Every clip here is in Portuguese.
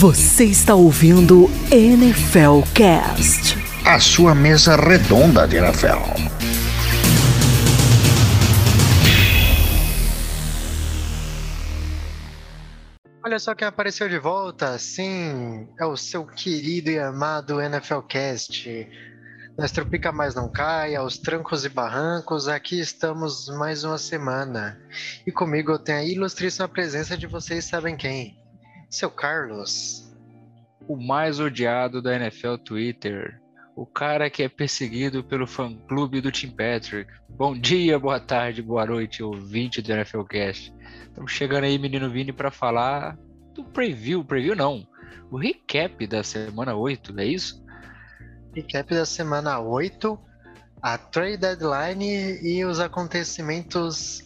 Você está ouvindo NFL Cast. A sua mesa redonda de NFL. Olha só quem apareceu de volta, sim, é o seu querido e amado NFL Cast. Nas Tropica Mais Não Cai, aos trancos e barrancos, aqui estamos mais uma semana. E comigo eu tenho a ilustríssima presença de vocês sabem quem? Seu Carlos. O mais odiado da NFL Twitter. O cara que é perseguido pelo fã-clube do Tim Patrick. Bom dia, boa tarde, boa noite, ouvinte do NFL Cast. Estamos chegando aí, menino Vini, para falar do preview. Preview não. O recap da semana 8, é isso? Recap da semana 8, a trade deadline e os acontecimentos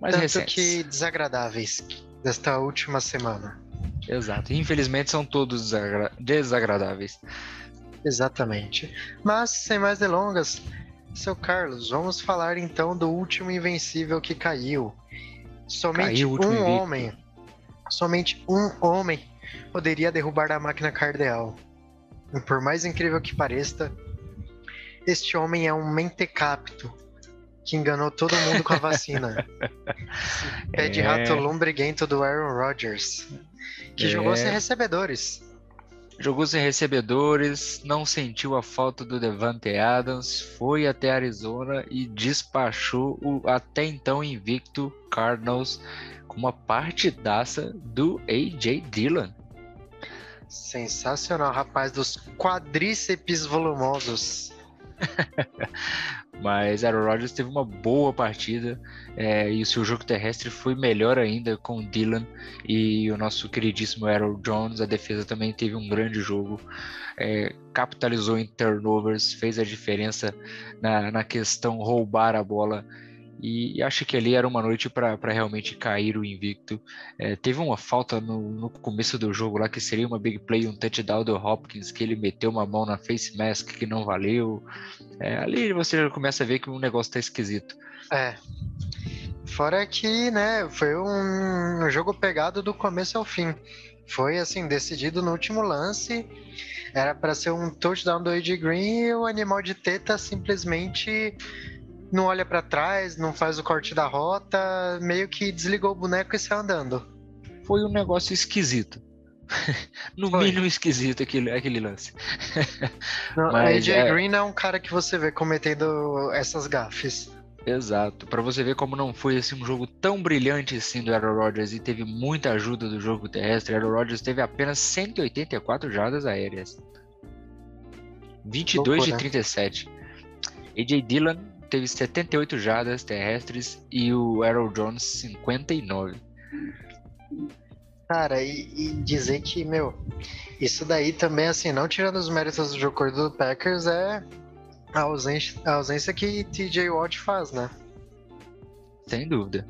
Mais tanto recentes. que desagradáveis desta última semana. Exato. Infelizmente são todos desagra- desagradáveis. Exatamente. Mas, sem mais delongas, seu Carlos, vamos falar então do último invencível que caiu. Somente Caiu um homem, somente um homem poderia derrubar a máquina cardeal. E por mais incrível que pareça, este homem é um mentecapto que enganou todo mundo com a vacina. Pé de É. rato lombriguento do Aaron Rodgers, que É. jogou sem recebedores. Jogou sem recebedores, não sentiu a falta do Devante Adams, foi até Arizona e despachou o até então invicto Cardinals com uma partidaça do AJ Dillon. Sensacional, rapaz, dos quadríceps volumosos. Mas Aaron Rodgers teve uma boa partida é, e o seu jogo terrestre foi melhor ainda com o Dylan e o nosso queridíssimo Aaron Jones. A defesa também teve um grande jogo, é, capitalizou em turnovers, fez a diferença na, na questão roubar a bola. E acho que ali era uma noite para realmente cair o invicto. É, teve uma falta no, no começo do jogo lá que seria uma big play, um touchdown do Hopkins, que ele meteu uma mão na face mask que não valeu. É, ali você já começa a ver que o negócio tá esquisito. É. Fora que, né, foi um jogo pegado do começo ao fim. Foi, assim, decidido no último lance. Era para ser um touchdown do AJ Green e o animal de teta simplesmente não olha para trás, não faz o corte da rota, meio que desligou o boneco e saiu andando. Foi um negócio esquisito. no Foi. mínimo esquisito aquele, aquele lance. Não, Mas, AJ é- Green não é um cara que você vê cometendo essas gafes. Exato. Para você ver como não foi assim, um jogo tão brilhante assim do Aaron Rodgers e teve muita ajuda do jogo terrestre. Aaron Rodgers teve apenas 184 jardas aéreas. 22 de Loucura. 37. AJ Dillon teve 78 jardas terrestres e o Aaron Jones 59. Cara, e, e dizer que, meu, isso daí também, assim, não tirando os méritos do jogo do Packers, é a ausência, a ausência que TJ Watt faz, né? Sem dúvida.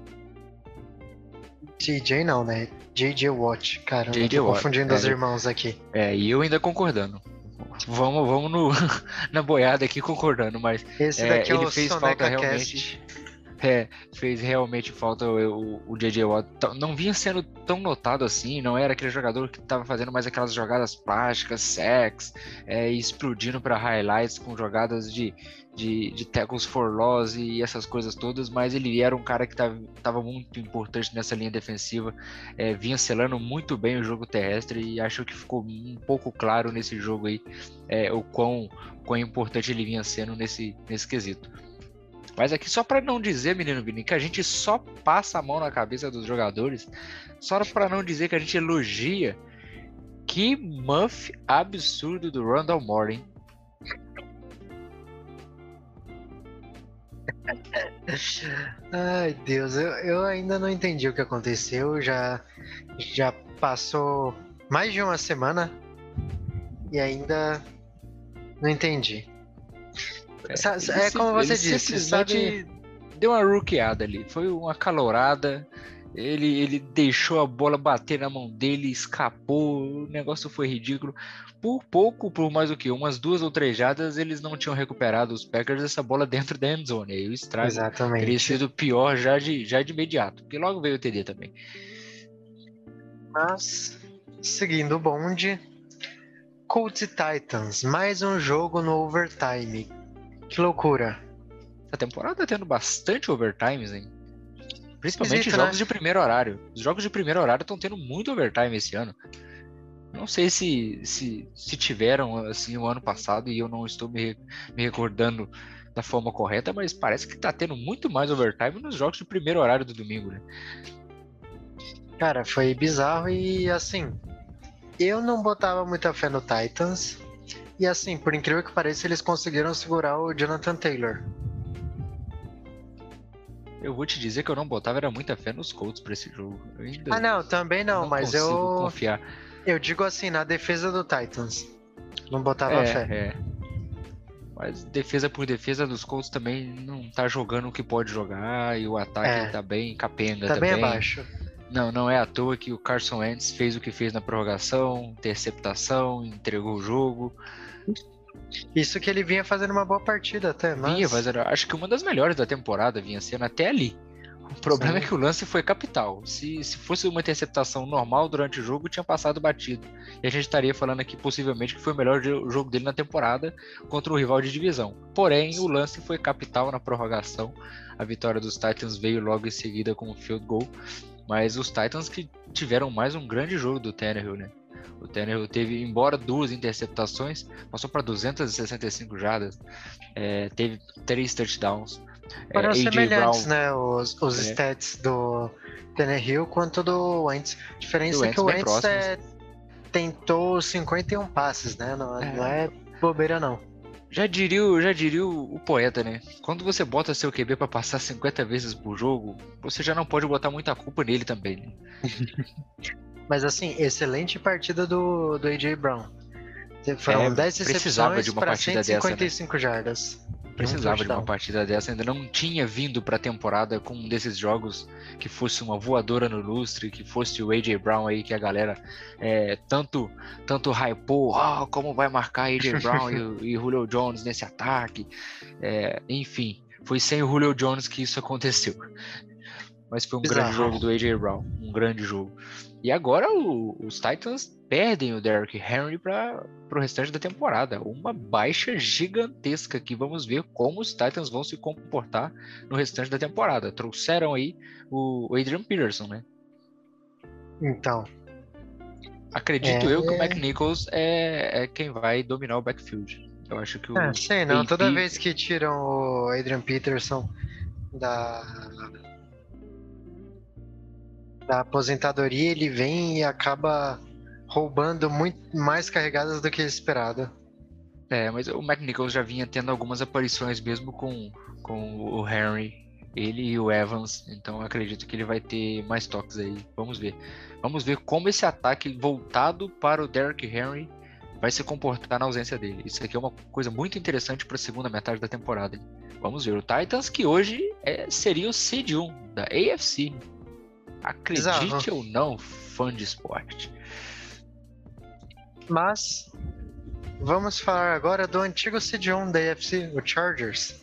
TJ não, né? JJ Watt, cara, JJ Watt, confundindo os é. irmãos aqui. É, e eu ainda concordando. Vamos, vamos no, na boiada aqui concordando, mas Esse É, daqui é ele o fez falta Soneca realmente. Cast. É, fez realmente falta o, o JJ Watt. T- Não vinha sendo tão notado assim, não era aquele jogador que estava fazendo mais aquelas jogadas plásticas, sex, é, explodindo para highlights com jogadas de, de, de tackles for loss e essas coisas todas, mas ele era um cara que estava muito importante nessa linha defensiva, é, vinha selando muito bem o jogo terrestre e acho que ficou um pouco claro nesse jogo aí é, o quão, quão importante ele vinha sendo nesse, nesse quesito. Mas aqui só para não dizer, menino Vini, que a gente só passa a mão na cabeça dos jogadores, só para não dizer que a gente elogia. Que muff absurdo do Randall Moore, hein? Ai, Deus, eu, eu ainda não entendi o que aconteceu. Já, já passou mais de uma semana e ainda não entendi. É, sim- como você disse, sabe? simplesmente Deu uma rookeada ali, foi uma calorada. Ele, ele deixou a bola bater na mão dele, escapou, o negócio foi ridículo. Por pouco, por mais do que umas duas ou três jadas, eles não tinham recuperado os Packers essa bola dentro da endzone. Aí o estrago teria Exatamente. sido pior já de, já de imediato, porque logo veio o TD também. Mas seguindo o bonde, Colts e Titans, mais um jogo no overtime. Que loucura. A temporada tá tendo bastante overtimes, hein? Principalmente Esquisito, jogos né? de primeiro horário. Os jogos de primeiro horário estão tendo muito overtime esse ano. Não sei se, se, se tiveram assim o ano passado e eu não estou me, me recordando da forma correta, mas parece que tá tendo muito mais overtime nos jogos de primeiro horário do domingo, né? Cara, foi bizarro e assim, eu não botava muita fé no Titans. E assim, por incrível que pareça, eles conseguiram segurar o Jonathan Taylor. Eu vou te dizer que eu não botava era muita fé nos Colts pra esse jogo. Ah, não, também não, mas consigo eu confiar. eu digo assim, na defesa do Titans. Não botava É, fé. é. Mas defesa por defesa dos Colts também não tá jogando o que pode jogar e o ataque É. tá bem capenga Tá também. bem abaixo. Não, não é à toa que o Carson Wentz fez o que fez na prorrogação, interceptação, entregou o jogo. Isso que ele vinha fazendo uma boa partida até, mas... Vinha, era, acho que uma das melhores da temporada vinha sendo até ali. O problema Sim. é que o lance foi capital. Se, se fosse uma interceptação normal durante o jogo, tinha passado batido. E a gente estaria falando aqui possivelmente que foi o melhor jo- jogo dele na temporada contra o rival de divisão. Porém, o lance foi capital na prorrogação. A vitória dos Titans veio logo em seguida com o field goal. Mas os Titans que tiveram mais um grande jogo do Tannehill, né? O Tannehill teve, embora duas interceptações, passou para 265 jardas, é, teve três touchdowns. É, Foram A.J. semelhantes, Brown, né? Os, os É. stats do Tannehill quanto do Wentz. A diferença Do é que o Wentz é, tentou 51 passes, né? Não É. não é bobeira, não. Já diria, o- já diria o, poeta, né? Quando você bota seu QB pra passar 50 vezes por jogo, você já não pode botar muita culpa nele também, né? Mas assim, excelente partida do, do A.J. Brown. Foram É, 10 precisava recepções para partida dessa, né? 155 jardas. Precisava de uma partida dessa, ainda não tinha vindo pra temporada com um desses jogos que fosse uma voadora no lustre, que fosse o AJ Brown aí que a galera é, tanto tanto hypou, ah, como vai marcar AJ Brown e, e Julio Jones nesse ataque, É, enfim, foi sem o Julio Jones que isso aconteceu. Mas foi um grande Bizarro. jogo do AJ Brown, um grande jogo. E agora o- os Titans perdem o Derrick Henry para o restante da temporada. Uma baixa gigantesca que vamos ver como os Titans vão se comportar no restante da temporada. Trouxeram aí o Adrian Peterson, né? Então, Acredito É. eu que o McNichols é, é quem vai dominar o backfield. Eu acho que o. é, sei não. Toda vez que tiram o Adrian Peterson da. Da aposentadoria, ele vem e acaba roubando muito mais carregadas do que esperado. É, mas o McNichols já vinha tendo algumas aparições mesmo com, com o Henry, ele e o Evans, então acredito que ele vai ter mais toques aí. Vamos ver. Vamos ver como esse ataque voltado para o Derrick Henry vai se comportar na ausência dele. Isso aqui é uma coisa muito interessante para a segunda metade da temporada. Vamos ver. O Titans, que hoje é, seria o seed 1 da AFC. Acredite ou não, fã de esporte. Mas vamos falar agora do antigo CD1 da AFC, o Chargers.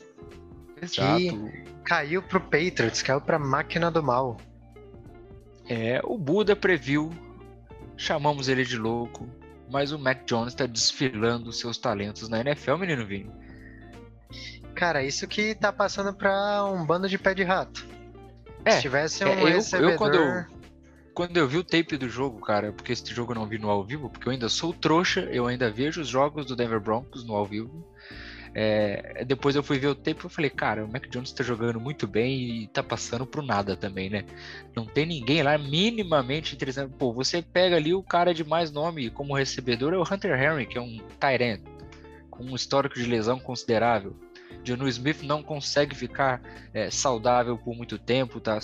Exato. Caiu pro Patriots, caiu pra máquina do mal. É, o Buda previu, chamamos ele de louco, mas o Mac Jones está desfilando seus talentos na NFL, menino Vini. Cara, isso que tá passando pra um bando de pé de rato. É, Se tivesse um é, eu- eu recebedor... quando eu- Quando eu vi o tape do jogo, cara, porque esse jogo eu não vi no ao vivo, porque eu ainda sou trouxa, eu ainda vejo os jogos do Denver Broncos no ao vivo. É, depois eu fui ver o tape e falei, cara, o Mac Jones tá jogando muito bem e tá passando pro nada também, né? Não tem ninguém lá minimamente interessante. Pô, você pega ali o cara de mais nome como recebedor, é o Hunter Henry, que é um end, com um histórico de lesão considerável. Jonu Smith não consegue ficar é, saudável por muito tempo, tá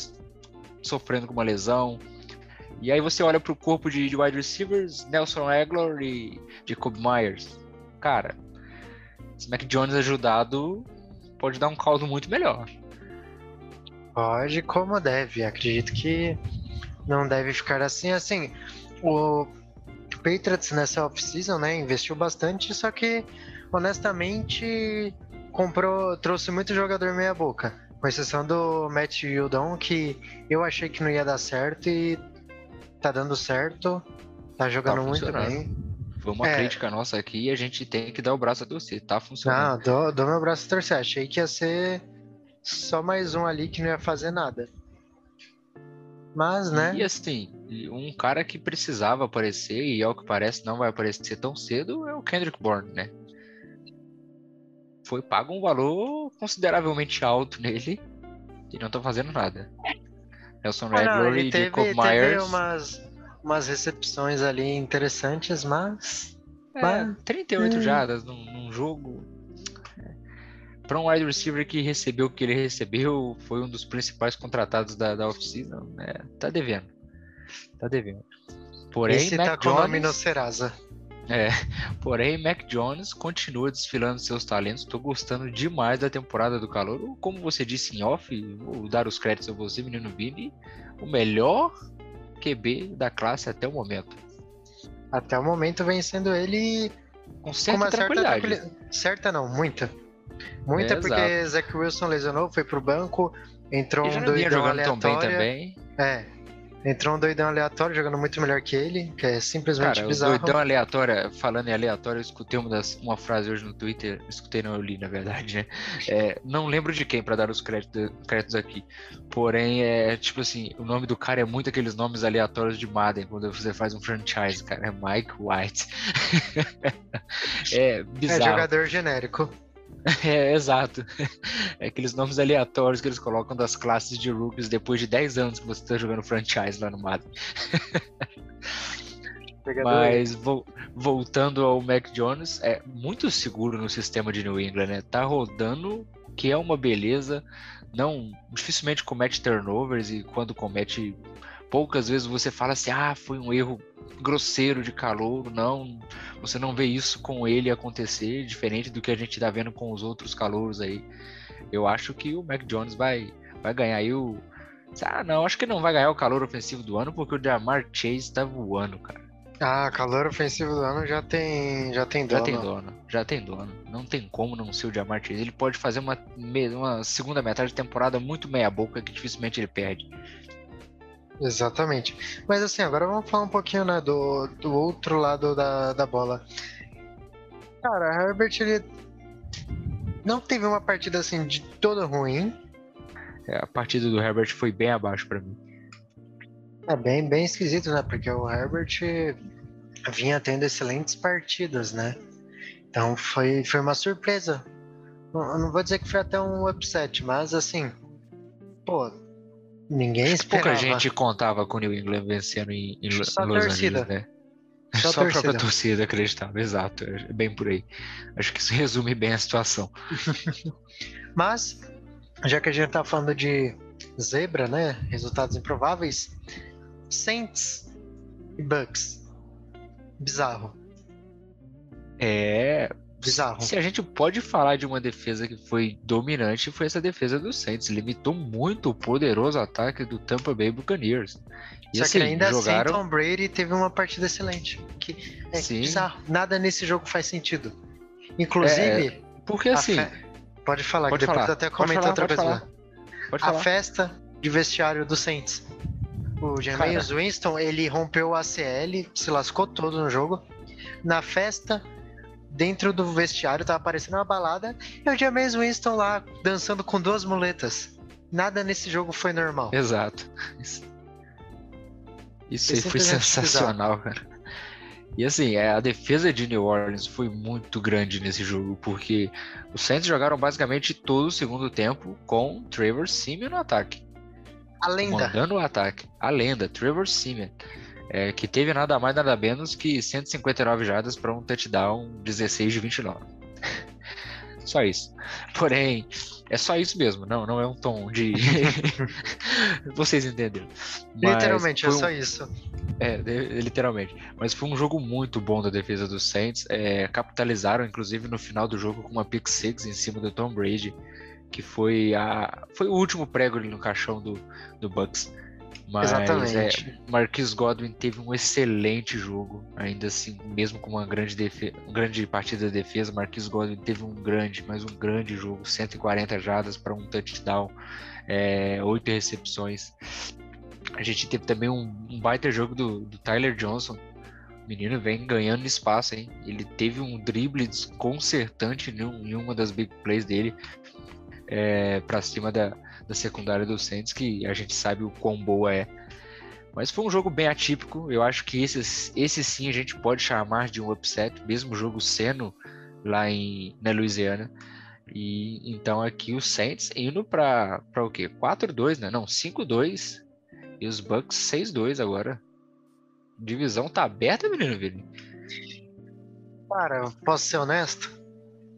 sofrendo com uma lesão. E aí você olha pro corpo de, de wide receivers, Nelson Aguilar e Jacob Myers. Cara, se Mac Jones ajudado, pode dar um caldo muito melhor. Pode como deve. Acredito que não deve ficar assim. Assim, o Patriots nessa off-season, né, investiu bastante, só que, honestamente, comprou, trouxe muito jogador meia boca. Com exceção do Matt Judon, que eu achei que não ia dar certo e tá dando certo. Tá jogando Tá muito bem. Foi uma É. crítica nossa aqui e a gente tem que dar o braço a torcer. Tá funcionando. dou, dou meu braço a torcer. Achei que ia ser só mais um ali que não ia fazer nada. Mas, né? E assim, um cara que precisava aparecer e ao que parece não vai aparecer tão cedo é o Kendrick Bourne, né? Foi pago um valor consideravelmente alto nele e não tá fazendo nada. Nelson Ah, e teve, Jacob teve Myers. umas, umas recepções ali interessantes, mas. É, mas- 38 Hum. jardas num, num jogo. Para um wide receiver que recebeu o que ele recebeu, foi um dos principais contratados da, da off-season. né? tá devendo. Tá devendo. Porém, esse Mac tá com o nome no Serasa. É, porém, Mac Jones continua desfilando seus talentos. Tô gostando demais da temporada do calor. Como você disse em off, vou dar os créditos a você, menino Vini. O melhor QB da classe até o momento. Até o momento vem sendo ele Com com certa uma certa tranquilidade. tranquilidade. Certa não, muita. Muita É, porque Zach Wilson lesionou, foi pro banco, entrou um doidão tão bem aleatório. também. É. Entrou um doidão aleatório jogando muito melhor que ele, que é simplesmente Cara, bizarro. doidão aleatório, falando em aleatório, eu escutei uma, das, uma frase hoje no Twitter, escutei não, eu li na verdade, né? É, não lembro de quem pra dar os créditos, créditos aqui. Porém, é tipo assim, o nome do cara é muito aqueles nomes aleatórios de Madden, quando você faz um franchise, cara. É Mike White. é É bizarro. jogador genérico. É, exato. É aqueles nomes aleatórios que eles colocam das classes de rookies depois de 10 anos que você tá jogando franchise lá no. Jogador Mas vo- voltando ao Mac Jones, é muito seguro no sistema de New England, né? Tá rodando, que é uma beleza. Não, dificilmente comete turnovers e quando comete, poucas vezes você fala assim: "Ah, foi um erro grosseiro de calor". Não, você não vê isso com ele acontecer, diferente do que a gente tá vendo com os outros calouros aí. Eu acho que o Mac Jones vai vai ganhar aí o Ah, não, acho que não vai ganhar o calor ofensivo do ano porque o Jamar Chase tá voando, cara. Ah, calor ofensivo do ano já tem, já tem Já dono. tem dono, já tem dono. Não tem como não ser o Jamar Chase. Ele pode fazer uma, uma segunda metade de temporada muito meia-boca que dificilmente ele perde. Exatamente. Mas assim, agora vamos falar um pouquinho né, do, do outro lado da, da bola. Cara, Herbert ele não teve uma partida assim de toda ruim. É, a partida do Herbert foi bem abaixo pra mim. É bem, bem esquisito, né? Porque o Herbert vinha tendo excelentes partidas, né? Então foi, foi uma surpresa. Eu não vou dizer que foi até um upset, mas assim, pô, ninguém esperava. Pouca gente contava com o New England vencendo em, em Los torcida. Angeles, né? Só a Só, a própria torcida. torcida acreditava, exato. É bem por aí. Acho que isso resume bem a situação. Mas, já que a gente tá falando de zebra, né? Resultados improváveis, Saints e Bucks. Bizarro, É. bizarro. Se a gente pode falar de uma defesa que foi dominante, foi essa defesa do Saints. Limitou muito o poderoso ataque do Tampa Bay Buccaneers. E Só assim, que ainda jogaram. assim, Tom Brady teve uma partida excelente. Que é Sim. bizarro. Nada nesse jogo faz sentido. Inclusive, Porque a assim. fe- pode falar, pode que depois falar, até falar, outra pode coisa. falar. Pode A falar. festa de vestiário do Saints. O Jameis Winston, ele rompeu o ACL, se lascou todo no jogo. Na festa, dentro do vestiário, tava aparecendo uma balada, e o Jameis Winston lá, dançando com duas muletas. Nada nesse jogo foi normal. Exato. Isso, isso aí foi sensacional, cara. E assim, é, a defesa de New Orleans foi muito grande nesse jogo, porque os Saints jogaram basicamente todo o segundo tempo com Trevor Simeon no ataque. A lenda. Mandando o ataque. A lenda, Trevor Simeon. É, que teve nada mais, nada menos que 159 jardas para um touchdown 16 de 29. só isso. Porém, é só isso mesmo. Não, não é um tom de. Vocês entenderam. Mas Literalmente, é um- só isso. é, literalmente. Mas foi um jogo muito bom da defesa dos Saints. É, capitalizaram, inclusive, no final do jogo com uma pick six em cima do Tom Brady, que foi, a, foi o último prego ali no caixão do, do Bucks. Mas Exatamente. é, Marquis Godwin teve um excelente jogo, ainda assim, mesmo com uma grande, grande partida de defesa, Marquis Godwin teve um grande, mas um grande jogo, 140 jardas para um touchdown, é, 8 recepções. A gente teve também um, um baita jogo do, do Tyler Johnson, O menino vem ganhando espaço, hein? Ele teve um drible desconcertante em, um- em uma das big plays dele é, para cima da, da secundária do Saints, que a gente sabe o quão boa é. Mas foi um jogo bem atípico. Eu acho que esse, esse sim a gente pode chamar de um upset, mesmo o jogo sendo lá em, na Louisiana. E então aqui o Saints indo para o quê? 4-2, né? Não, 5-2. E os Bucks 6-2 agora. Divisão tá aberta, menino Vini? Cara, posso ser honesto?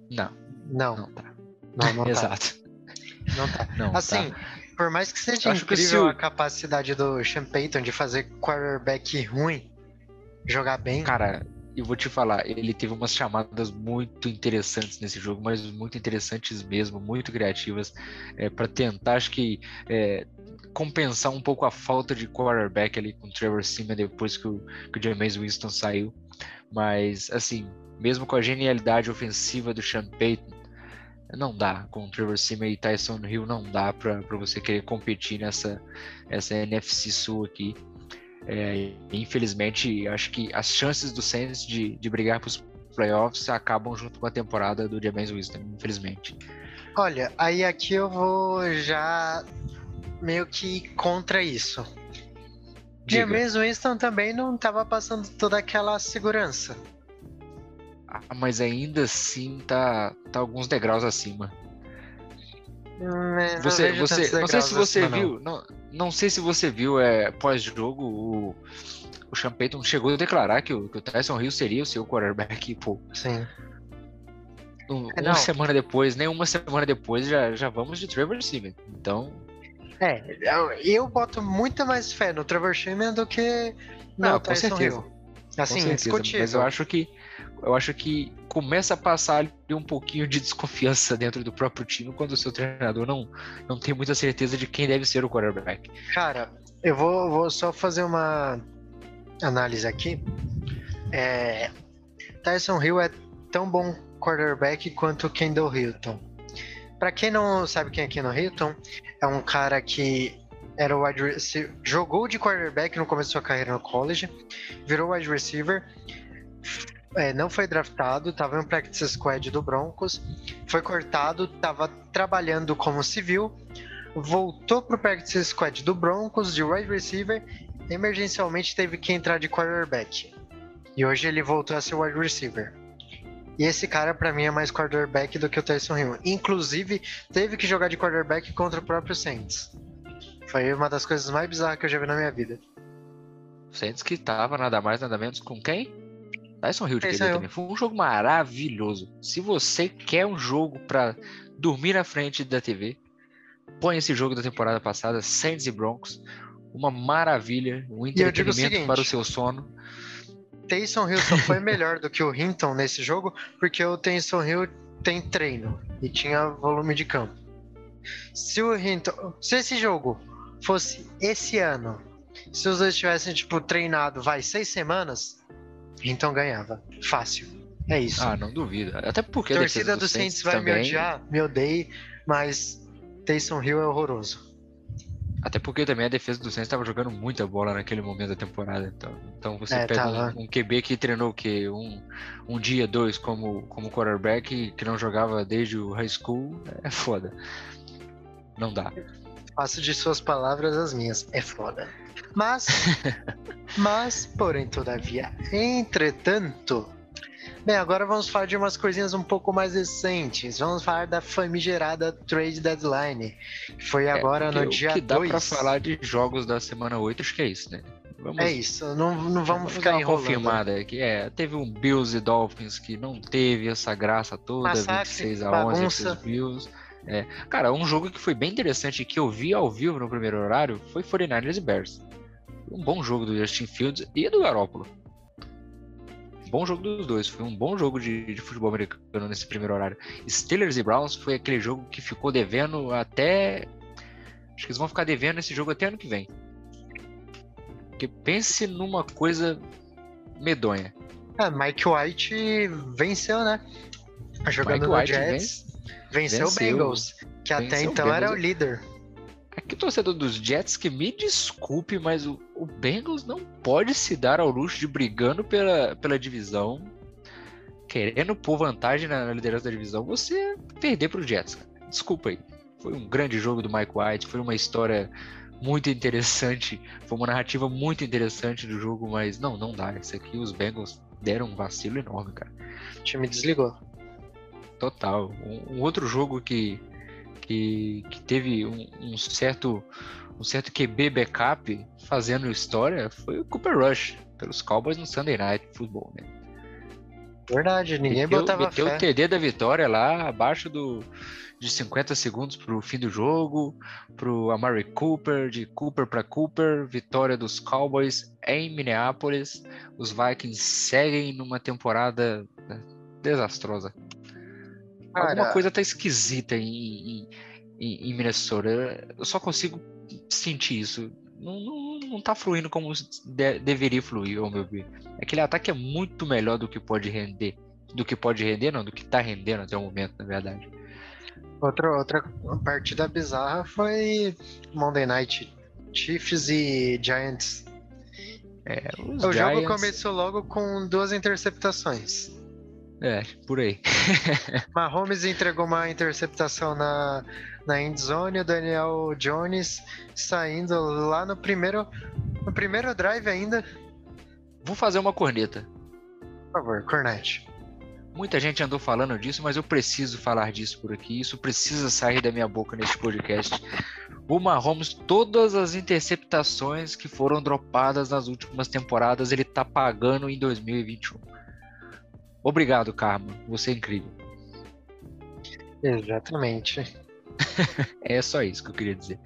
Não, Não, não tá. não, não tá. Não tá. Não, Assim, tá. por mais que seja Acho que incrível o- a capacidade do Sean Payton de fazer quarterback ruim jogar bem, Cara, eu vou te falar, ele teve umas chamadas muito interessantes nesse jogo, mas muito interessantes mesmo, muito criativas, é, para tentar, acho que, é, compensar um pouco a falta de quarterback ali com o Trevor Simeon depois que o, que o Jameis Winston saiu. Mas, assim, mesmo com a genialidade ofensiva do Sean Payton, não dá. Com o Trevor Simeon e Tyson Hill, não dá para você querer competir nessa essa NFC Sul aqui. É, infelizmente, acho que as chances do Saints de, de brigar para os playoffs acabam junto com a temporada do James Winston, infelizmente. olha, aí aqui eu vou já meio que contra isso. Diga. James Winston também não tava passando toda aquela segurança. Ah, mas ainda assim tá, tá alguns degraus acima. Hum, é, não Você, você, não sei se você acima, não. viu, não, não sei se você viu é, pós-jogo o, o Sean Payton chegou a declarar que o, que o Tyson Hill seria o seu quarterback, pô, Sim. um- É, uma não. semana depois, nem uma semana depois já, já vamos de Trevor Simeon. Então, É, eu, eu boto muito mais fé no Trevor Simeon do que no Não, com Tyson certeza. Hill. com Assim, certeza, discutível. mas eu acho que eu acho que começa a passar ali um pouquinho de desconfiança dentro do próprio time quando o seu treinador não, não tem muita certeza de quem deve ser o quarterback. Cara, eu vou, vou só fazer uma análise aqui. É, Tyson Hill é tão bom quarterback quanto Kendall Hilton. Pra quem não sabe quem é Kendall Hilton, é um cara que era wide receiver, jogou de quarterback no começo da sua carreira no college, virou wide receiver, é, não foi draftado, estava no practice squad do Broncos, foi cortado, estava trabalhando como civil, voltou pro practice squad do Broncos de wide receiver, emergencialmente teve que entrar de quarterback. E hoje ele voltou a ser wide receiver. E esse cara, pra mim, é mais quarterback do que o Tyson Hill. Inclusive, teve que jogar de quarterback contra o próprio Saints. Foi uma das coisas mais bizarras que eu já vi na minha vida. O Saints que tava nada mais nada menos com quem? Tyson Hill de Hill. também. Foi um jogo maravilhoso. Se você quer um jogo pra dormir na frente da TV, põe esse jogo da temporada passada, Saints e Broncos. Uma maravilha, um o entretenimento seguinte, para o seu sono. Taysom Hill só foi melhor do que o Hinton nesse jogo porque o Taysom Hill tem treino e tinha volume de campo. Se o Hinton, se esse jogo fosse esse ano, se os dois tivessem tipo treinado, vai seis semanas, Hinton ganhava, fácil. É isso. Ah, não duvido. Até porque a torcida defesa do Saints vai também, me odiar, me odeie, mas Taysom Hill é horroroso. Até porque também a defesa do Saints estava jogando muita bola naquele momento da temporada. Então, então você É, pega tava. um, um QB que treinou o quê? Um, um dia, dois como, como quarterback, que não jogava desde o high school, é foda. Não dá. Faço de suas palavras as minhas. É foda. Mas, mas, porém, todavia, entretanto. Bem, agora vamos falar de umas coisinhas um pouco mais recentes. Vamos falar da famigerada Trade Deadline. Que foi agora Porque no dia O que dá 2. pra falar de jogos da semana 8, acho que é isso, né? Vamos, É isso, não, não vamos ficar dar uma enrolando. confirmada aqui. É, teve um Bills e Dolphins que não teve essa graça toda, Massacre, 26 a 11 bagunça. pros Bills. É, cara, um jogo que foi bem interessante que eu vi ao vivo no primeiro horário foi 49ers e Bears. Um bom jogo do Justin Fields e do Garoppolo. Bom jogo dos dois, foi um bom jogo de, de futebol americano nesse primeiro horário. Steelers e Browns foi aquele jogo que ficou devendo até. Acho que eles vão ficar devendo esse jogo até ano que vem. Porque pense numa coisa medonha. É, Mike White venceu, né? Jogando Mike no White Jets. Venceu, o venceu. Bengals, que até o então era o Bengals. líder. Aqui, torcedor dos Jets, que me desculpe, mas o, o Bengals não pode se dar ao luxo de brigando pela, pela divisão, querendo pôr vantagem na, na liderança da divisão, você perder pro Jets, cara. Desculpa aí. Foi um grande jogo do Mike White, foi uma história muito interessante, foi uma narrativa muito interessante do jogo, mas não, não dá. Isso aqui os Bengals deram um vacilo enorme, cara. O time desligou. Total. Um, um outro jogo que, que, que teve um, um, certo um certo QB backup fazendo história foi o Cooper Rush pelos Cowboys no Sunday Night Football, né? Verdade, ninguém meteu, botava meteu fé. o TD da vitória lá, abaixo do, de 50 segundos para o fim do jogo, para o Amari Cooper, de Cooper para Cooper, vitória dos Cowboys em Minneapolis. Os Vikings seguem numa temporada né, desastrosa. Cara, Alguma coisa tá esquisita em, em, em Minnesota. Eu só consigo sentir isso. Não, não, não tá fluindo como de, deveria fluir, ao meu ver. Aquele ataque é muito melhor do que pode render. Do que pode render, não, do que tá rendendo até o momento, na verdade. Outra, outra partida bizarra foi Monday Night Chiefs e Giants. É, o os jogo Giants- começou logo com duas interceptações. É, por aí. Mahomes entregou uma interceptação na, na endzone, o Daniel Jones saindo lá no primeiro, no primeiro drive ainda. Vou fazer uma corneta. Por favor, Cornette. Muita gente andou falando disso, mas eu preciso falar disso por aqui. Isso precisa sair da minha boca nesse podcast. O Mahomes, todas as interceptações que foram dropadas nas últimas temporadas, ele tá pagando em 2021. Obrigado, Karma. Você é incrível. Exatamente. É só isso que eu queria dizer.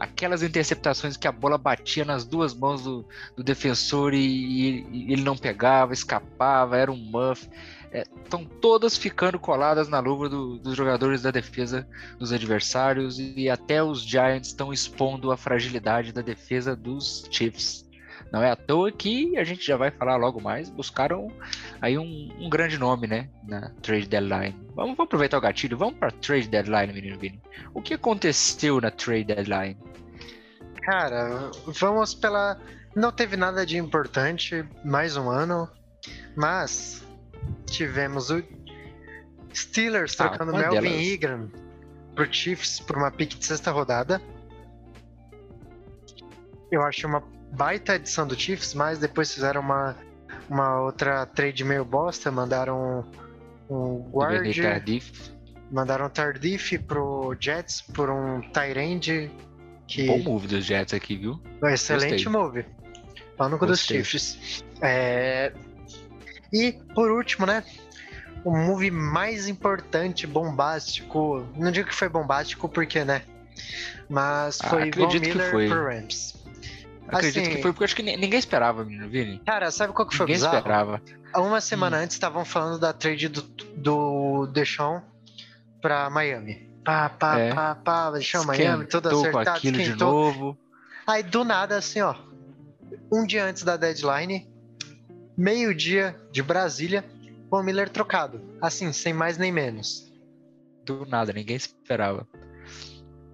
Aquelas interceptações que a bola batia nas duas mãos do, do defensor e, e ele não pegava, escapava, era um muff. Estão todas ficando coladas na luva do- dos jogadores da defesa dos adversários e até os Giants estão expondo a fragilidade da defesa dos Chiefs. Não é à toa que a gente já vai falar logo mais, buscaram aí um, um grande nome, né, na trade deadline. Vamos, vamos aproveitar o gatilho, vamos para trade deadline, menino Vini. O que aconteceu na trade deadline? Cara, vamos pela. Não teve nada de importante, mais um ano, mas tivemos o Steelers Ah, trocando Melvin delas. Ingram pro Chiefs por uma pick de sexta rodada. Eu achei uma baita edição do Chiefs, mas depois fizeram uma, uma outra trade meio bosta, mandaram um guard, Tardif, mandaram Tardif pro Jets por um Tyrande que bom move dos Jets aqui, viu? excelente Gostei. move. Pau no dos. Chiefs. É, E, por último, né? O move mais importante, bombástico. Não digo que foi bombástico, porque, né? Mas Ah, foi Von acredito que Miller foi. pro Rams. Acredito Assim, que foi porque acho que ni- ninguém esperava, menino Vini. Cara, sabe qual que foi Ninguém bizarro? esperava. Uma semana Hum. antes estavam falando da trade do, do Deshaun pra Miami. Pá, pá, É. pá, pá, Deshaun Miami, tudo acertado, com aquilo de novo. Aí do nada, assim, ó, um dia antes da deadline, meio-dia de Brasília, Von Miller trocado. Assim, sem mais nem menos. Do nada, ninguém esperava.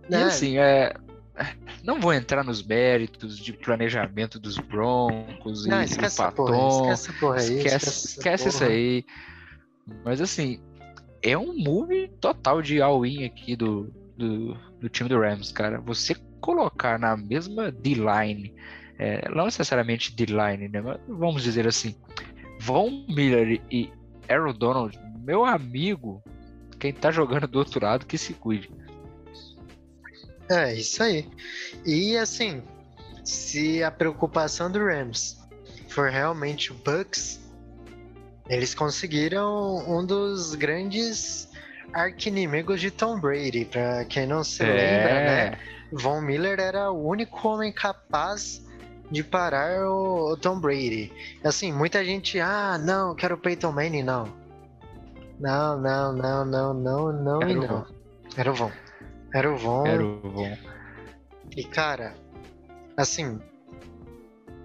E É. assim, é. Não vou entrar nos méritos de planejamento dos Broncos Não, e esquece do Paton. esquece porra aí. esquece, esquece isso porra. aí. Mas assim, é um move total de all-in aqui do, do, do time do Rams, cara. Você colocar na mesma D-line, é, não necessariamente D-line, né? Mas vamos dizer assim, Von Miller e Aaron Donald, meu amigo, quem tá jogando do outro lado que se cuide. É, isso aí. E assim, se a preocupação do Rams for realmente o Bucks, eles conseguiram um dos grandes arquinimigos de Tom Brady. Pra quem não se lembra, né? Von Miller era o único homem capaz de parar o, o Tom Brady. Assim, muita gente, ah, não, quero o Peyton Manning, não. Não, não, não, não, não, não Era e não. Era o Von. Era o Von. Era o Von. E cara, assim,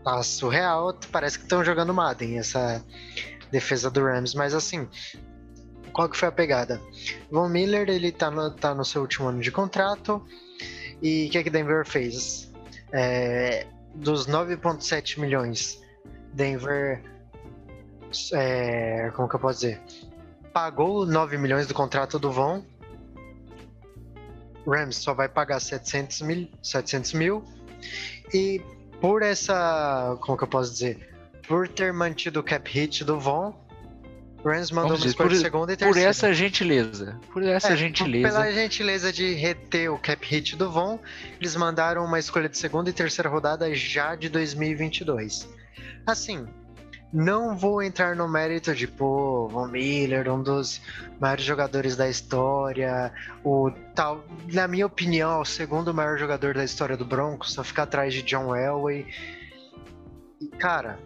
tá surreal. Parece que estão jogando Madden essa defesa do Rams, mas assim, qual que foi a pegada? Von Miller, ele tá no, tá no seu último ano de contrato. E o que, que Denver fez? É, dos 9,7 milhões, Denver. É, como que eu posso dizer? Pagou 9 milhões do contrato do Von. Rams só vai pagar 700 mil, 700 mil. E por essa. Como que eu posso dizer? Por ter mantido o cap hit do Von, Rams mandou dizer, escolha por, de segunda e por terceira. essa gentileza. Por essa É, gentileza. Pela gentileza de reter o cap hit do Von, eles mandaram uma escolha de segunda e terceira rodada já de 2022. Assim, não vou entrar no mérito de, pô, Von Miller, um dos maiores jogadores da história, o tal, na minha opinião, o segundo maior jogador da história do Broncos, só fica atrás de John Elway. E, cara,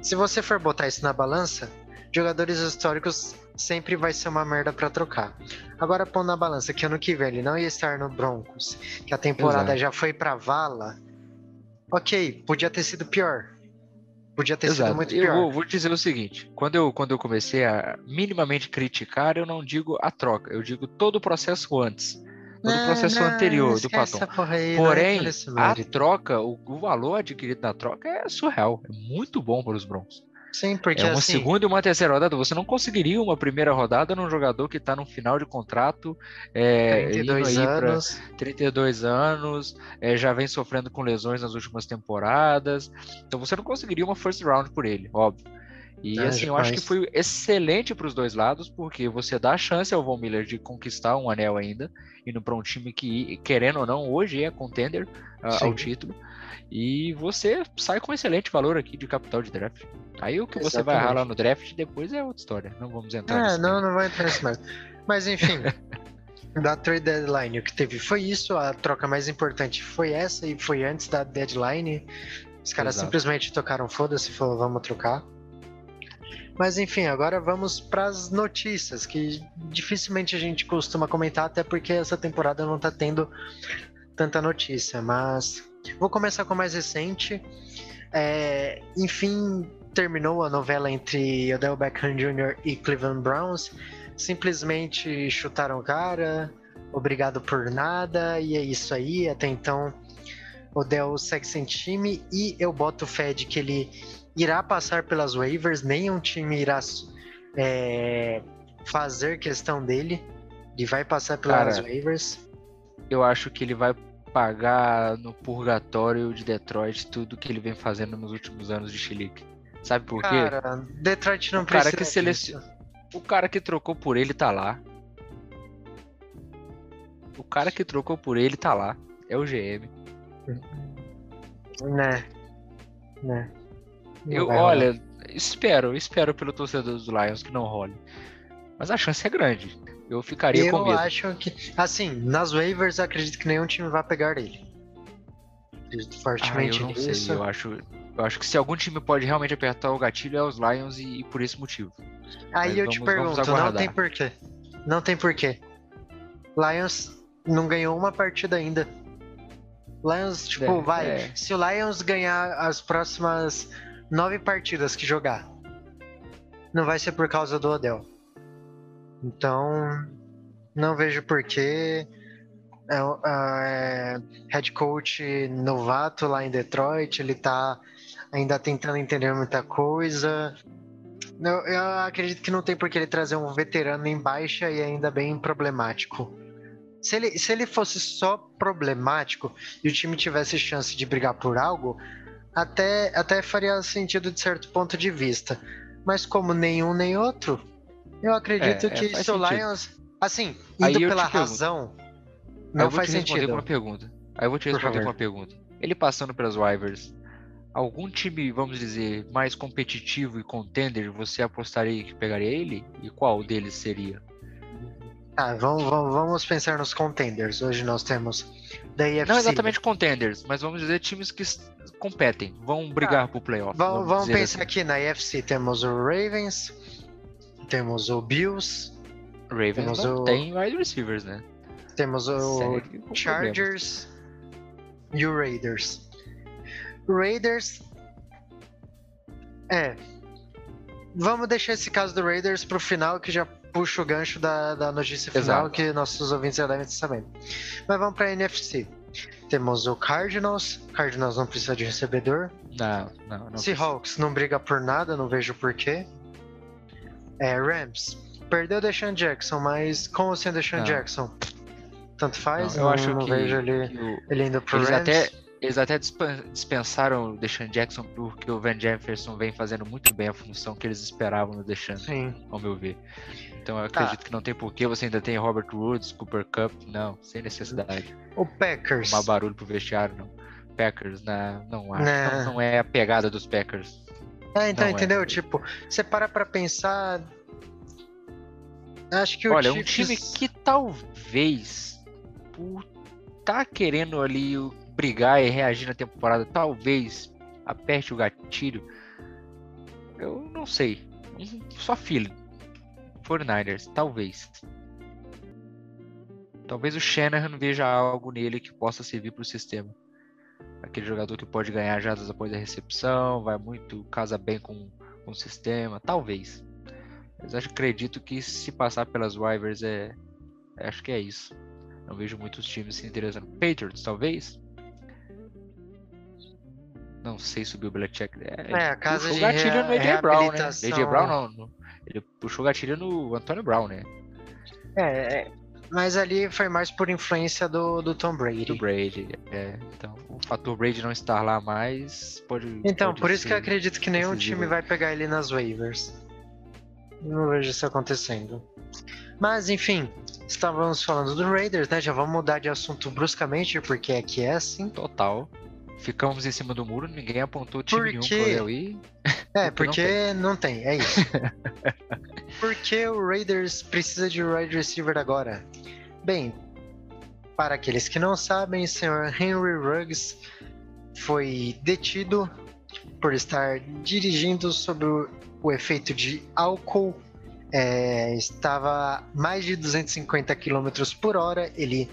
se você for botar isso na balança, jogadores históricos sempre vai ser uma merda pra trocar. Agora pondo na balança que ano que vem ele não ia estar no Broncos, que a temporada Exato. já foi pra vala. Ok, podia ter sido pior. Podia ter sido Exato. muito Eu pior. vou, vou dizer o seguinte: quando eu, quando eu comecei a minimamente criticar, eu não digo a troca, eu digo todo o processo antes. Todo o Não, processo não, anterior do Paton. aí, não Porém, a troca, o, o valor adquirido na troca é surreal. É muito bom para os Broncos. Sim, porque é uma assim, segunda e uma terceira rodada. Você não conseguiria uma primeira rodada num jogador que está no final de contrato, é, 32 indo aí pra anos. 32 anos, é, já vem sofrendo com lesões nas últimas temporadas. Então você não conseguiria uma first round por ele, óbvio. E É, assim, eu acho que foi excelente para os dois lados, porque você dá a chance ao Von Miller de conquistar um anel ainda, indo para um time que, querendo ou não, hoje é contender ah, Sim. ao título. E você sai com um excelente valor aqui de capital de draft. Aí o que você vai Exatamente. ralar no draft depois é outra história. Não vamos entrar É, não, não vai entrar nesse mérito. Mas enfim, da trade deadline, o que teve foi isso. A troca mais importante foi essa e foi antes da deadline. Os caras Exato. simplesmente tocaram foda-se e falaram, vamos trocar. Mas enfim, agora vamos para as notícias, que dificilmente a gente costuma comentar, até porque essa temporada não tá tendo tanta notícia. Mas vou começar com a mais recente. É, enfim, terminou a novela entre Odell Beckham Jr. e Cleveland Browns. Simplesmente chutaram o cara, obrigado por nada, e é isso aí. Até então, Odell segue sem time e eu boto fé de que ele irá passar pelas waivers, nenhum time irá é, fazer questão dele. Ele vai passar pelas Cara, waivers. eu acho que ele vai pagar no purgatório de Detroit tudo que ele vem fazendo nos últimos anos de Chilique. Sabe por quê? Cara, Detroit não O cara precisa que seleciona-. O cara que trocou por ele tá lá. O cara que trocou por ele tá lá. É o GM. Né. Né. Eu, olha, espero, espero pelo torcedor dos Lions que não role. Mas a chance é grande. Eu ficaria com Eu medo. acho que. Assim, nas waivers acredito que nenhum time vai pegar ele. Acredito Ah, eu fortemente não nisso. sei. Eu acho, eu acho que se algum time pode realmente apertar o gatilho é os Lions e, e por esse motivo. Aí Mas eu te vamos- vamos pergunto, não tem porquê. Não tem porquê. Lions não ganhou uma partida ainda. Lions, tipo, É, vai. é. Se o Lions ganhar as próximas nove partidas que jogar, não vai ser por causa do Odell. Então, não vejo porquê. É, é, head coach novato lá em Detroit, ele tá ainda tentando entender muita coisa. Eu, eu acredito que não tem por que ele trazer um veterano em baixa e ainda bem problemático. Se ele, se ele fosse só problemático e o time tivesse chance de brigar por algo, até, até faria sentido de certo ponto de vista. Mas como nenhum nem outro, eu acredito É, é, que faz se o. Lions. Assim, Aí indo pela pergunto. razão, Aí não eu vou faz com sentido. uma pergunta. Aí eu vou te responder com uma pergunta. Ele passando pelas waivers, algum time, vamos dizer, mais competitivo e contender, você apostaria que pegaria ele? E qual deles seria? Tá, vamos, vamos, vamos pensar nos contenders. Hoje nós temos da IFC. Não exatamente contenders, mas vamos dizer times que competem, vão brigar pro playoff. Vamos, vamos pensar assim. aqui na IFC. Temos o Ravens, temos o Bills, Ravens temos não o- tem wide receivers, né? temos o problemas. Chargers e o Raiders. Raiders. É. Vamos deixar esse caso do Raiders pro final, que já puxa o gancho da, da notícia final Exato. que nossos ouvintes já devem estar sabendo. Mas vamos para NFC. Temos o Cardinals. Cardinals não precisa de recebedor. Não, não, não. Seahawks não briga por nada, não vejo porquê. É, Rams. Perdeu o Deshaun Jackson, mas com ou sem o Deshaun Não. Jackson? Tanto faz, eu não, acho não que, vejo ele, que o- ele indo pro eles Rams. até eles até dispen- dispensaram o Deshaun Jackson porque o Van Jefferson vem fazendo muito bem a função que eles esperavam no Deshaun, Sim. ao meu ver. Então eu Tá. acredito que não tem porquê, você ainda tem Robert Woods, Cooper Cup, não, sem necessidade. O Packers. Tomar barulho pro vestiário, não. Packers, né, não acho. Né. Não, não é a pegada dos Packers. É, então, Não é. entendeu? Tipo, você para pra pensar. Acho que o Olha, um Chiefs- time que talvez, por tá querendo ali brigar e reagir na temporada, talvez aperte o gatilho. Eu não sei. Um- Só feeling. 49ers, talvez. Talvez o Shanahan veja algo nele que possa servir para o sistema. Aquele jogador que pode ganhar jardas após a recepção, vai muito, casa bem com, com o sistema, talvez. Mas acho, acredito que se passar pelas waivers é, é- acho que é isso. Não vejo muitos times se interessando. Patriots, talvez. Não sei se o Bill Belichick. É, É, a casa puxou de gatilho rea- no AJ Brown, né? AJ Brown não. no- Ele puxou gatilho no Antônio Brown, né? É, é, mas ali foi mais por influência do, do Tom Brady. Do Brady. É, então, o fator Brady não estar lá mais pode. Então, pode por isso que eu acredito que nenhum decisivo. time vai pegar ele nas waivers. Não vejo isso acontecendo. Mas, enfim, estávamos falando do Raiders, né? Já vamos mudar de assunto bruscamente, porque aqui é assim. Total. Ficamos em cima do muro, ninguém apontou time Por nenhum quê? pro Léo. É, Porque porque não tem, é isso. porque o Raiders precisa de wide receiver agora? Bem, para aqueles que não sabem, o senhor Henry Ruggs foi detido por estar dirigindo sob o, o efeito de álcool. É, estava mais de 250 km por hora. Ele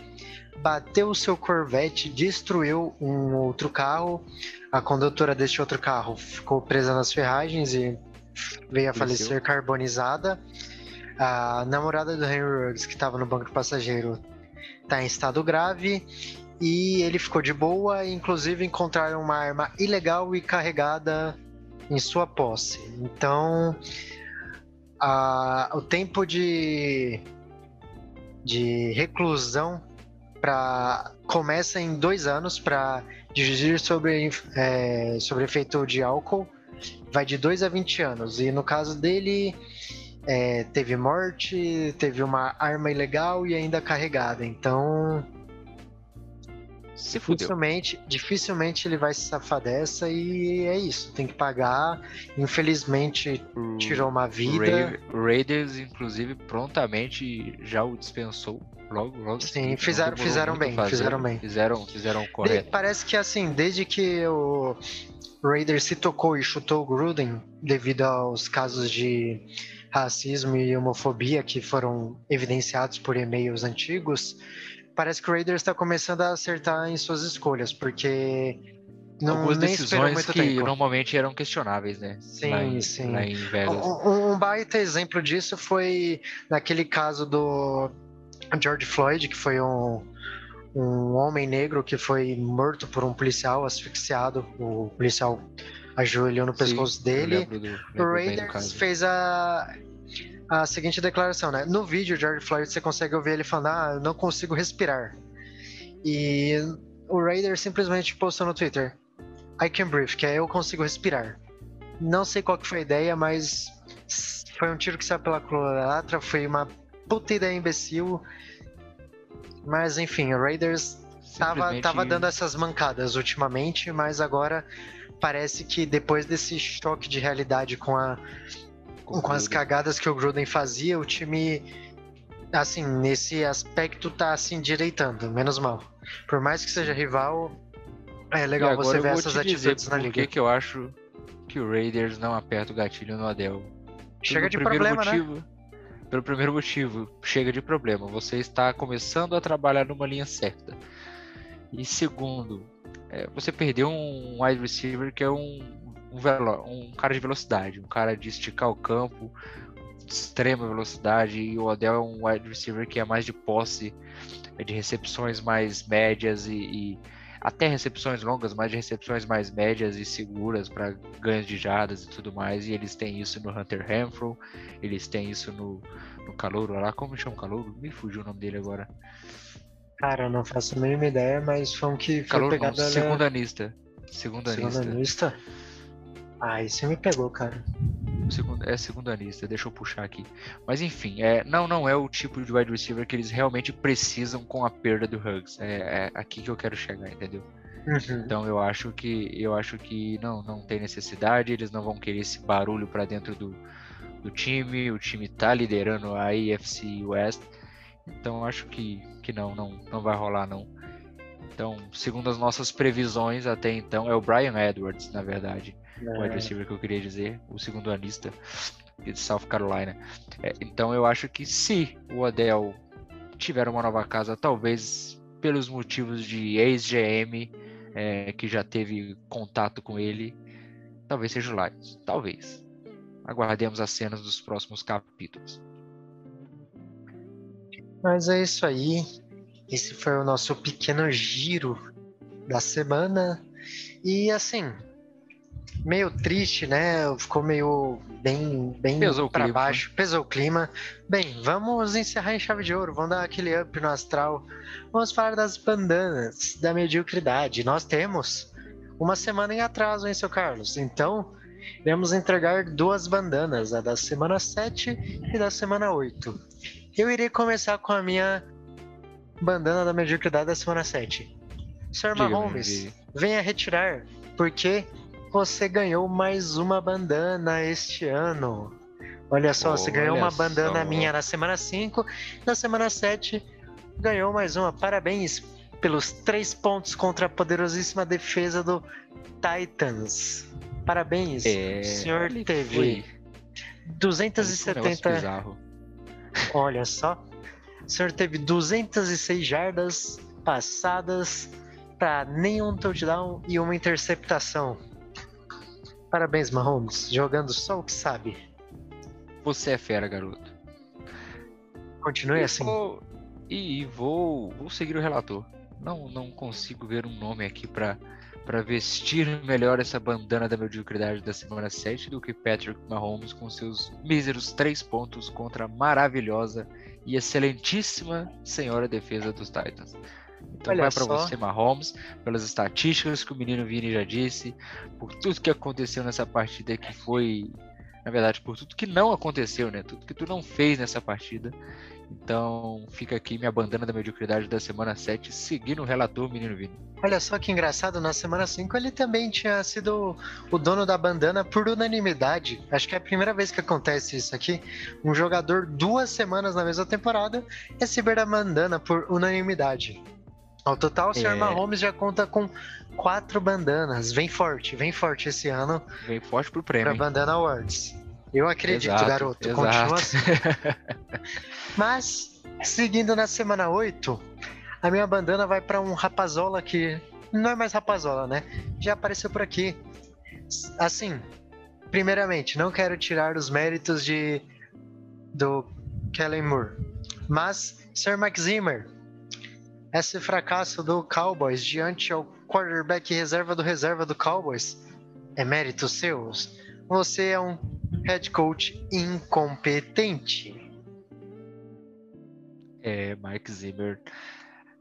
bateu o seu Corvette, destruiu um outro carro. A condutora deste outro carro ficou presa nas ferragens e veio a falecer carbonizada. A namorada do Henry Ruggs, que estava no banco do passageiro, está em estado grave. E ele ficou de boa, inclusive encontraram uma arma ilegal e carregada em sua posse. Então, a- o tempo de, de reclusão pra, começa em dois anos para dirigir sobre, é, sobre efeito de álcool. Vai de 2 a 20 anos. E no caso dele, é, teve morte, teve uma arma ilegal e ainda carregada. Então, Se fudeu. dificilmente, dificilmente ele vai se safar dessa e é isso. Tem que pagar. Infelizmente, tirou uma vida. Ra- Raiders, inclusive, prontamente já o dispensou. Logo, logo. Sim, fizeram- fizeram bem, fazer. fizeram bem. Fizeram, fizeram De- correto. parece que assim, desde que o Raiders se tocou e chutou o Gruden, devido aos casos de racismo e homofobia que foram evidenciados por e-mails antigos, parece que o Raiders está começando a acertar em suas escolhas, porque não Algumas decisões que tempo. normalmente eram questionáveis, né? Sim, em, sim. Vegas. Um, um baita exemplo disso foi naquele caso do George Floyd, que foi um, um homem negro que foi morto por um policial asfixiado. O policial ajoelhou no Sim, pescoço dele. do- O Raiders fez a, a seguinte declaração, né? No vídeo, George Floyd, você consegue ouvir ele falando, ah, eu não consigo respirar. E o Raiders simplesmente postou no Twitter, I can breathe, que é eu consigo respirar. Não sei qual que foi a ideia, mas foi um tiro que saiu pela culatra, foi uma puta ideia imbecil. Mas enfim, o Raiders tava, Simplesmente- tava dando essas mancadas ultimamente, mas agora parece que depois desse choque de realidade com, a, com as Concordo. cagadas que o Gruden fazia, o time, assim, nesse aspecto tá se endireitando, menos mal. Por mais que seja rival, é legal você ver essas atitudes na por liga. que que eu acho que o Raiders não aperta o gatilho no Adel. Chega de problema, né? Pelo primeiro motivo, chega de problema. Você está começando a trabalhar numa linha certa. E segundo, é, você perdeu um wide receiver que é um, um, velo- um cara de velocidade, um cara de esticar o campo, extrema velocidade e o Odell é um wide receiver que é mais de posse, é de recepções mais médias e, e até recepções longas, mas de recepções mais médias e seguras para ganhos de jardas e tudo mais. E eles têm isso no Hunter Renfro, eles têm isso no, no Calouro lá. Como chama o Calouro? Me fugiu o nome dele agora. Cara, eu não faço a mínima ideia, mas foi um que foi Calouro não, pegado ali- segundanista. Segundanista. Segundanista? Ah, isso me pegou, cara. É segundanista, deixa eu puxar aqui. Mas enfim, é, não, não é o tipo de wide receiver que eles realmente precisam com a perda do Hugs. É, é aqui que eu quero chegar, entendeu? Uhum. Então eu acho que eu acho que não, não tem necessidade, eles não vão querer esse barulho para dentro do, do time, o time tá liderando a AFC West. Então eu acho que, que não, não, não vai rolar não. Então, segundo as nossas previsões até então, é o Brian Edwards, na verdade o wide É, receiver que eu queria dizer, o segundo anista de South Carolina. É, então eu acho que se o Odell tiver uma nova casa, talvez pelos motivos de ex-GM é, que já teve contato com ele, talvez seja o Lions. Talvez. Aguardemos as cenas dos próximos capítulos. Mas é isso aí. Esse foi o nosso pequeno giro da semana. E assim, meio triste, né? Ficou meio bem, bem para clima. baixo, pesou o clima. Bem, vamos encerrar em chave de ouro, vamos dar aquele up no astral. Vamos falar das bandanas da mediocridade. Nós temos uma semana em atraso, hein, seu Carlos? Então, iremos entregar duas bandanas, a da semana 7 e da semana 8. Eu irei começar com a minha bandana da mediocridade da semana 7. Sr. Mahomes, venha retirar, porque você ganhou mais uma bandana este ano. Olha só, você ganhou Olha uma bandana só. minha na semana 5, na semana 7 ganhou mais uma. Parabéns pelos três pontos contra a poderosíssima defesa do Titans. Parabéns. É, o senhor teve foi- ali foi um negócio 270 bizarro. Olha só. O senhor teve 206 jardas passadas para nenhum touchdown e uma interceptação. Parabéns, Mahomes, jogando só o que sabe. Você é fera, garoto. Continue E assim. vou- E vou, vou seguir o relator. Não, não consigo ver um nome aqui para para vestir melhor essa bandana da mediocridade da semana 7 do que Patrick Mahomes com seus míseros três pontos contra a maravilhosa e excelentíssima senhora defesa dos Titans. Então Olha vai para você, Mahomes, pelas estatísticas que o menino Vini já disse, por tudo que aconteceu nessa partida que foi, na verdade, por tudo que não aconteceu, né? Tudo que tu não fez nessa partida. Então fica aqui minha bandana da mediocridade da semana 7, seguindo o relator, menino Vini. Olha só que engraçado, na semana 5 ele também tinha sido o dono da bandana por unanimidade. Acho que é a primeira vez que acontece isso aqui. Um jogador duas semanas na mesma temporada receber a bandana por unanimidade. Ao total, o Sr. É. Mahomes já conta com quatro bandanas. Vem forte, vem forte esse ano Vem forte pro para prêmio. hein? Bandana Awards. Eu acredito, Exato, garoto. exato. Continua assim. Mas, seguindo na semana 8, a minha bandana vai para um rapazola que não é mais rapazola, né? Já apareceu por aqui. Assim, primeiramente, não quero tirar os méritos de do Kellen Moore, mas Sir Mike Zimmer, esse fracasso do Cowboys diante ao quarterback reserva do reserva do Cowboys é mérito seu. Você é um head coach incompetente. É, Mike Zimmer.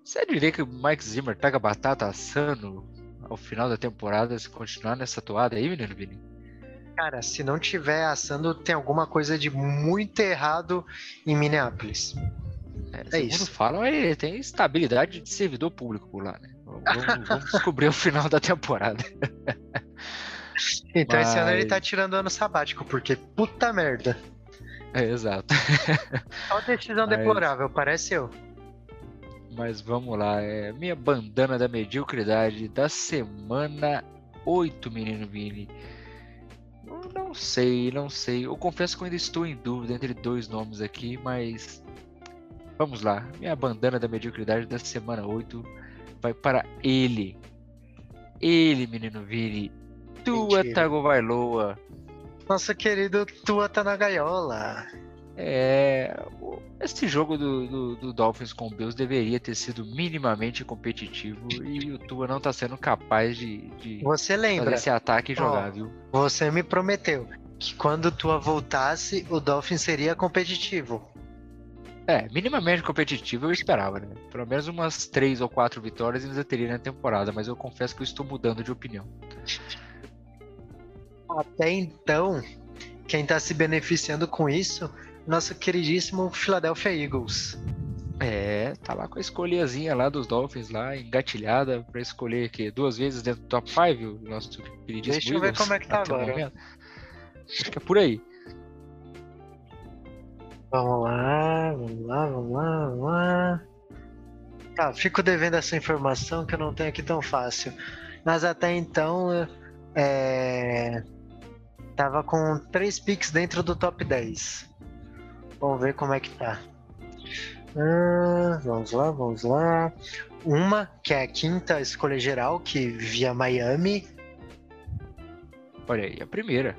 Você diria que o Mike Zimmer pega a batata assando ao final da temporada se continuar nessa toada aí, menino Vini? Cara, se não tiver assando, tem alguma coisa de muito errado em Minneapolis. É, É isso. falam, ele tem estabilidade de servidor público por lá, né? Vamos, vamos descobrir o final da temporada. Então esse ano ele Mas- tá tirando ano sabático, porque puta merda. É, exato. Só decisão Mas- deplorável, parece eu. Mas vamos lá, é minha bandana da mediocridade da semana 8, menino Vini. Eu não sei, não sei. Eu confesso que eu ainda estou em dúvida entre dois nomes aqui, mas vamos lá. Minha bandana da mediocridade da semana 8 vai para ele. Ele, menino Vini. Tua Mentira. Tagovailoa. Nosso querido Tua tá na gaiola. É, o- esse jogo do, do, do Dolphins com o Bills deveria ter sido minimamente competitivo e o Tua não tá sendo capaz de, de Você fazer lembra? esse ataque e jogar, Ó. viu? Você me prometeu que quando Tua voltasse, o Dolphins seria competitivo. É, minimamente competitivo eu esperava, né? Pelo menos umas três ou quatro vitórias ainda teria na temporada, mas eu confesso que eu estou mudando de opinião. Até então, quem tá se beneficiando com isso, nosso queridíssimo Philadelphia Eagles. É, tá lá com a escolhazinha lá dos Dolphins lá, engatilhada pra escolher aqui duas vezes dentro do top 5, o nosso queridíssimo Deixa eu ver Eagles, como é que tá agora. momento. Acho que é por aí. Vamos lá, vamos lá, vamos lá, vamos lá. Tá, fico devendo essa informação que eu não tenho aqui tão fácil. Mas até então, é... tava com três picks dentro do top 10. Vamos ver como é que tá. Ah, vamos lá, vamos lá. Uma, que é a quinta escolha geral, que via Miami. Olha aí, a primeira.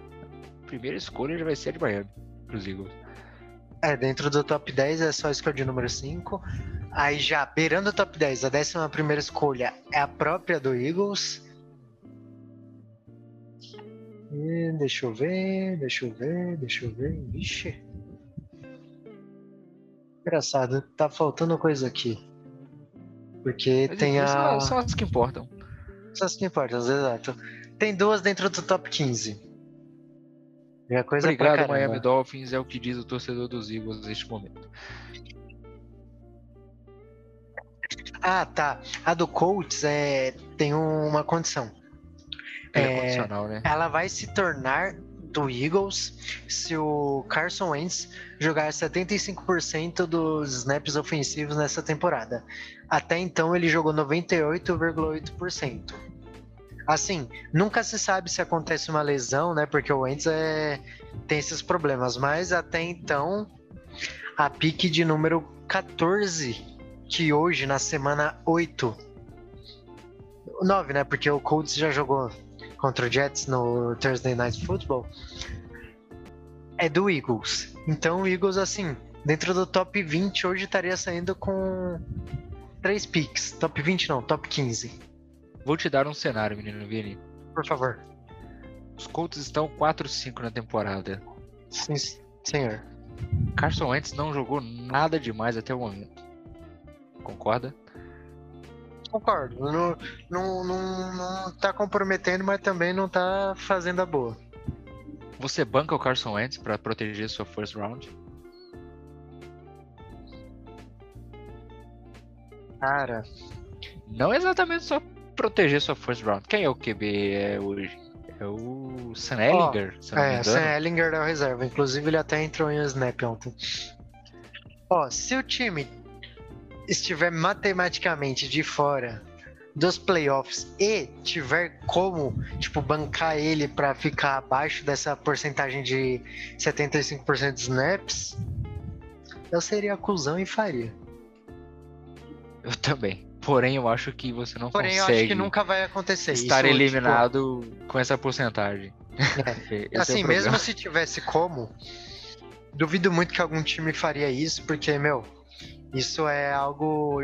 A primeira escolha já vai ser a de Miami, pros Eagles. É, dentro do top 10 é só a escolha de número 5. Aí já, beirando o top 10, a décima primeira escolha é a própria do Eagles. E deixa eu ver, deixa eu ver, deixa eu ver. Vixe. Engraçado, tá faltando coisa aqui. Porque Mas tem a. são, são as que importam. Só as que importam, exato. Tem duas dentro do top 15. É Obrigado. Miami Dolphins, é o que diz o torcedor dos Eagles neste momento. Ah, tá. A do Colts é... tem uma condição. É, É, condicional, né? ela vai se tornar do Eagles se o Carson Wentz jogar 75% dos snaps ofensivos nessa temporada. Até então ele jogou 98,8%. Assim, nunca se sabe se acontece uma lesão, né? Porque o Wentz é... tem esses problemas, mas até então a pique de número 14, que hoje na semana 8 9, né? Porque o Colts já jogou contra o Jets no Thursday Night Football. É do Eagles. Então o Eagles, assim, dentro do top 20, hoje estaria saindo com 3 picks. Top 20 não, top 15. Vou te dar um cenário, menino Vini. Por favor. Os Colts estão 4-5 na temporada. Sim, senhor. Carson Wentz não jogou nada demais até o momento. Concorda? Concordo. Não, não, não, não tá comprometendo, mas também não tá fazendo a boa. Você banca o Carson Wentz para proteger sua first round? Cara, Não exatamente só proteger sua first round. Quem é o QB é hoje? É o Sam Ellinger, me é. Sam Ellinger é o reserva. Inclusive, ele até entrou em um snap ontem. Ó, se o time estiver matematicamente de fora dos playoffs e tiver como, tipo, bancar ele pra ficar abaixo dessa porcentagem de 75% de snaps, eu seria cuzão e faria. Eu também. Porém, eu acho que você não Porém, eu consegue acho que nunca vai acontecer estar isso. tipo, eliminado com essa porcentagem. É o assim, problema. mesmo se tivesse como, duvido muito que algum time faria isso, porque, meu, isso é algo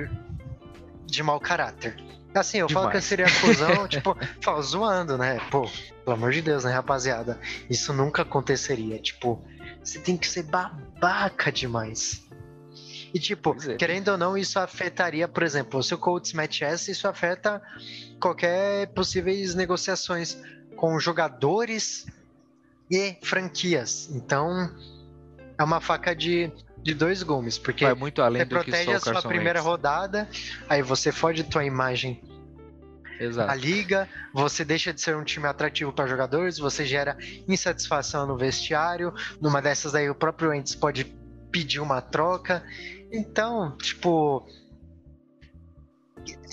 de mau caráter. Assim, eu falo que eu Demais. seria cuzão, tipo, falo, zoando, né? Pô, pelo amor de Deus, né, rapaziada? Isso nunca aconteceria. Tipo, você tem que ser babaca demais. E, tipo, é. querendo ou não, isso afetaria, por exemplo, se o Colts mete essa, isso afeta qualquer possíveis negociações com jogadores e franquias. Então, é uma faca de, de dois gumes, porque Vai muito além você do que protege o a sua Carson primeira Wentz. rodada, aí você fode tua imagem Exato. na liga, você deixa de ser um time atrativo para jogadores, você gera insatisfação no vestiário. Numa dessas aí, o próprio Wentz pode pedir uma troca. Então, tipo.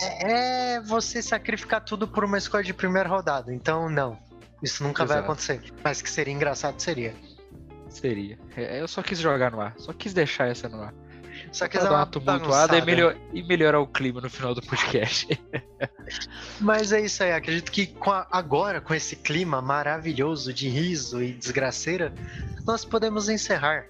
É é você sacrificar tudo por uma escolha de primeira rodada. Então, não. Isso nunca vai Exato. acontecer. Mas que seria engraçado, seria. Seria. É, Eu só quis jogar no ar. Só quis deixar essa no ar. Só é dar uma tumultuada e, melhor- e melhorar o clima no final do podcast. Mas é isso aí, acredito que com a- agora, com esse clima maravilhoso de riso e desgraceira, nós podemos encerrar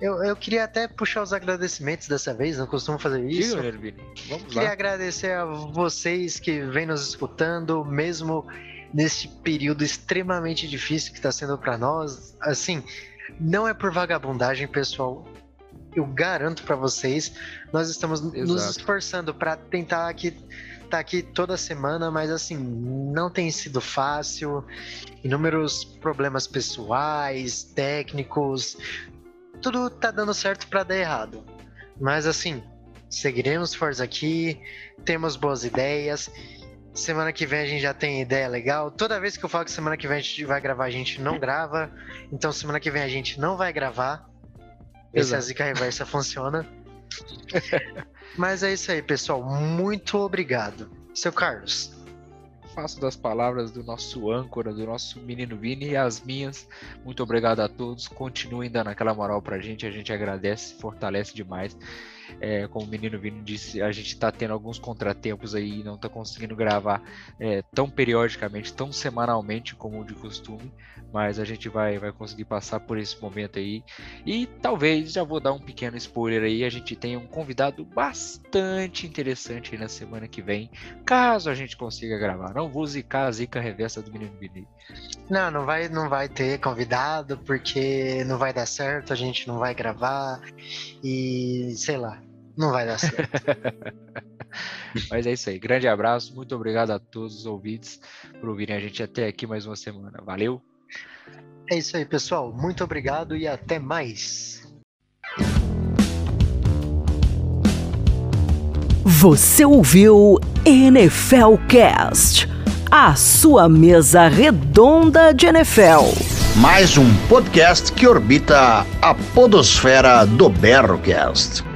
Eu, eu queria até puxar os agradecimentos dessa vez, não costumo fazer isso. Diga, Nervini. Vamos Queria lá. agradecer a vocês que vêm nos escutando, mesmo neste período extremamente difícil que está sendo para nós. Assim, não é por vagabundagem, pessoal. Eu garanto para vocês, nós estamos nos Exato. esforçando para tentar aqui tá aqui toda semana, mas assim, não tem sido fácil. Inúmeros problemas pessoais, técnicos, tudo tá dando certo para dar errado. Mas assim, seguiremos fortes aqui, temos boas ideias. Semana que vem a gente já tem ideia legal. Toda vez que eu falo que semana que vem a gente vai gravar, a gente não grava. Então semana que vem a gente não vai gravar. Ver se a zica reversa funciona. Mas é isso aí, pessoal. Muito obrigado. Seu Carlos. Faço das palavras do nosso âncora, do nosso menino Vini e as minhas. Muito obrigado a todos. Continuem dando aquela moral pra gente. A gente agradece, fortalece demais. É, como o menino Vini disse, a gente tá tendo alguns contratempos aí e não tá conseguindo gravar é, tão periodicamente, tão semanalmente como de costume. Mas a gente vai, vai conseguir passar por esse momento aí. E talvez, já vou dar um pequeno spoiler aí, a gente tenha um convidado bastante interessante na semana que vem caso a gente consiga gravar. Não vou zicar a zica reversa do menino Vini. Não, não vai, não vai ter convidado porque não vai dar certo, a gente não vai gravar e sei lá, não vai dar certo. Mas é isso aí. Grande abraço. Muito obrigado a todos os ouvintes por ouvirem a gente até aqui mais uma semana. Valeu. é isso aí, pessoal. Muito obrigado e até mais. Você ouviu NFL Cast, a sua mesa redonda de NFL. Mais um podcast que orbita a podosfera do Berrocast.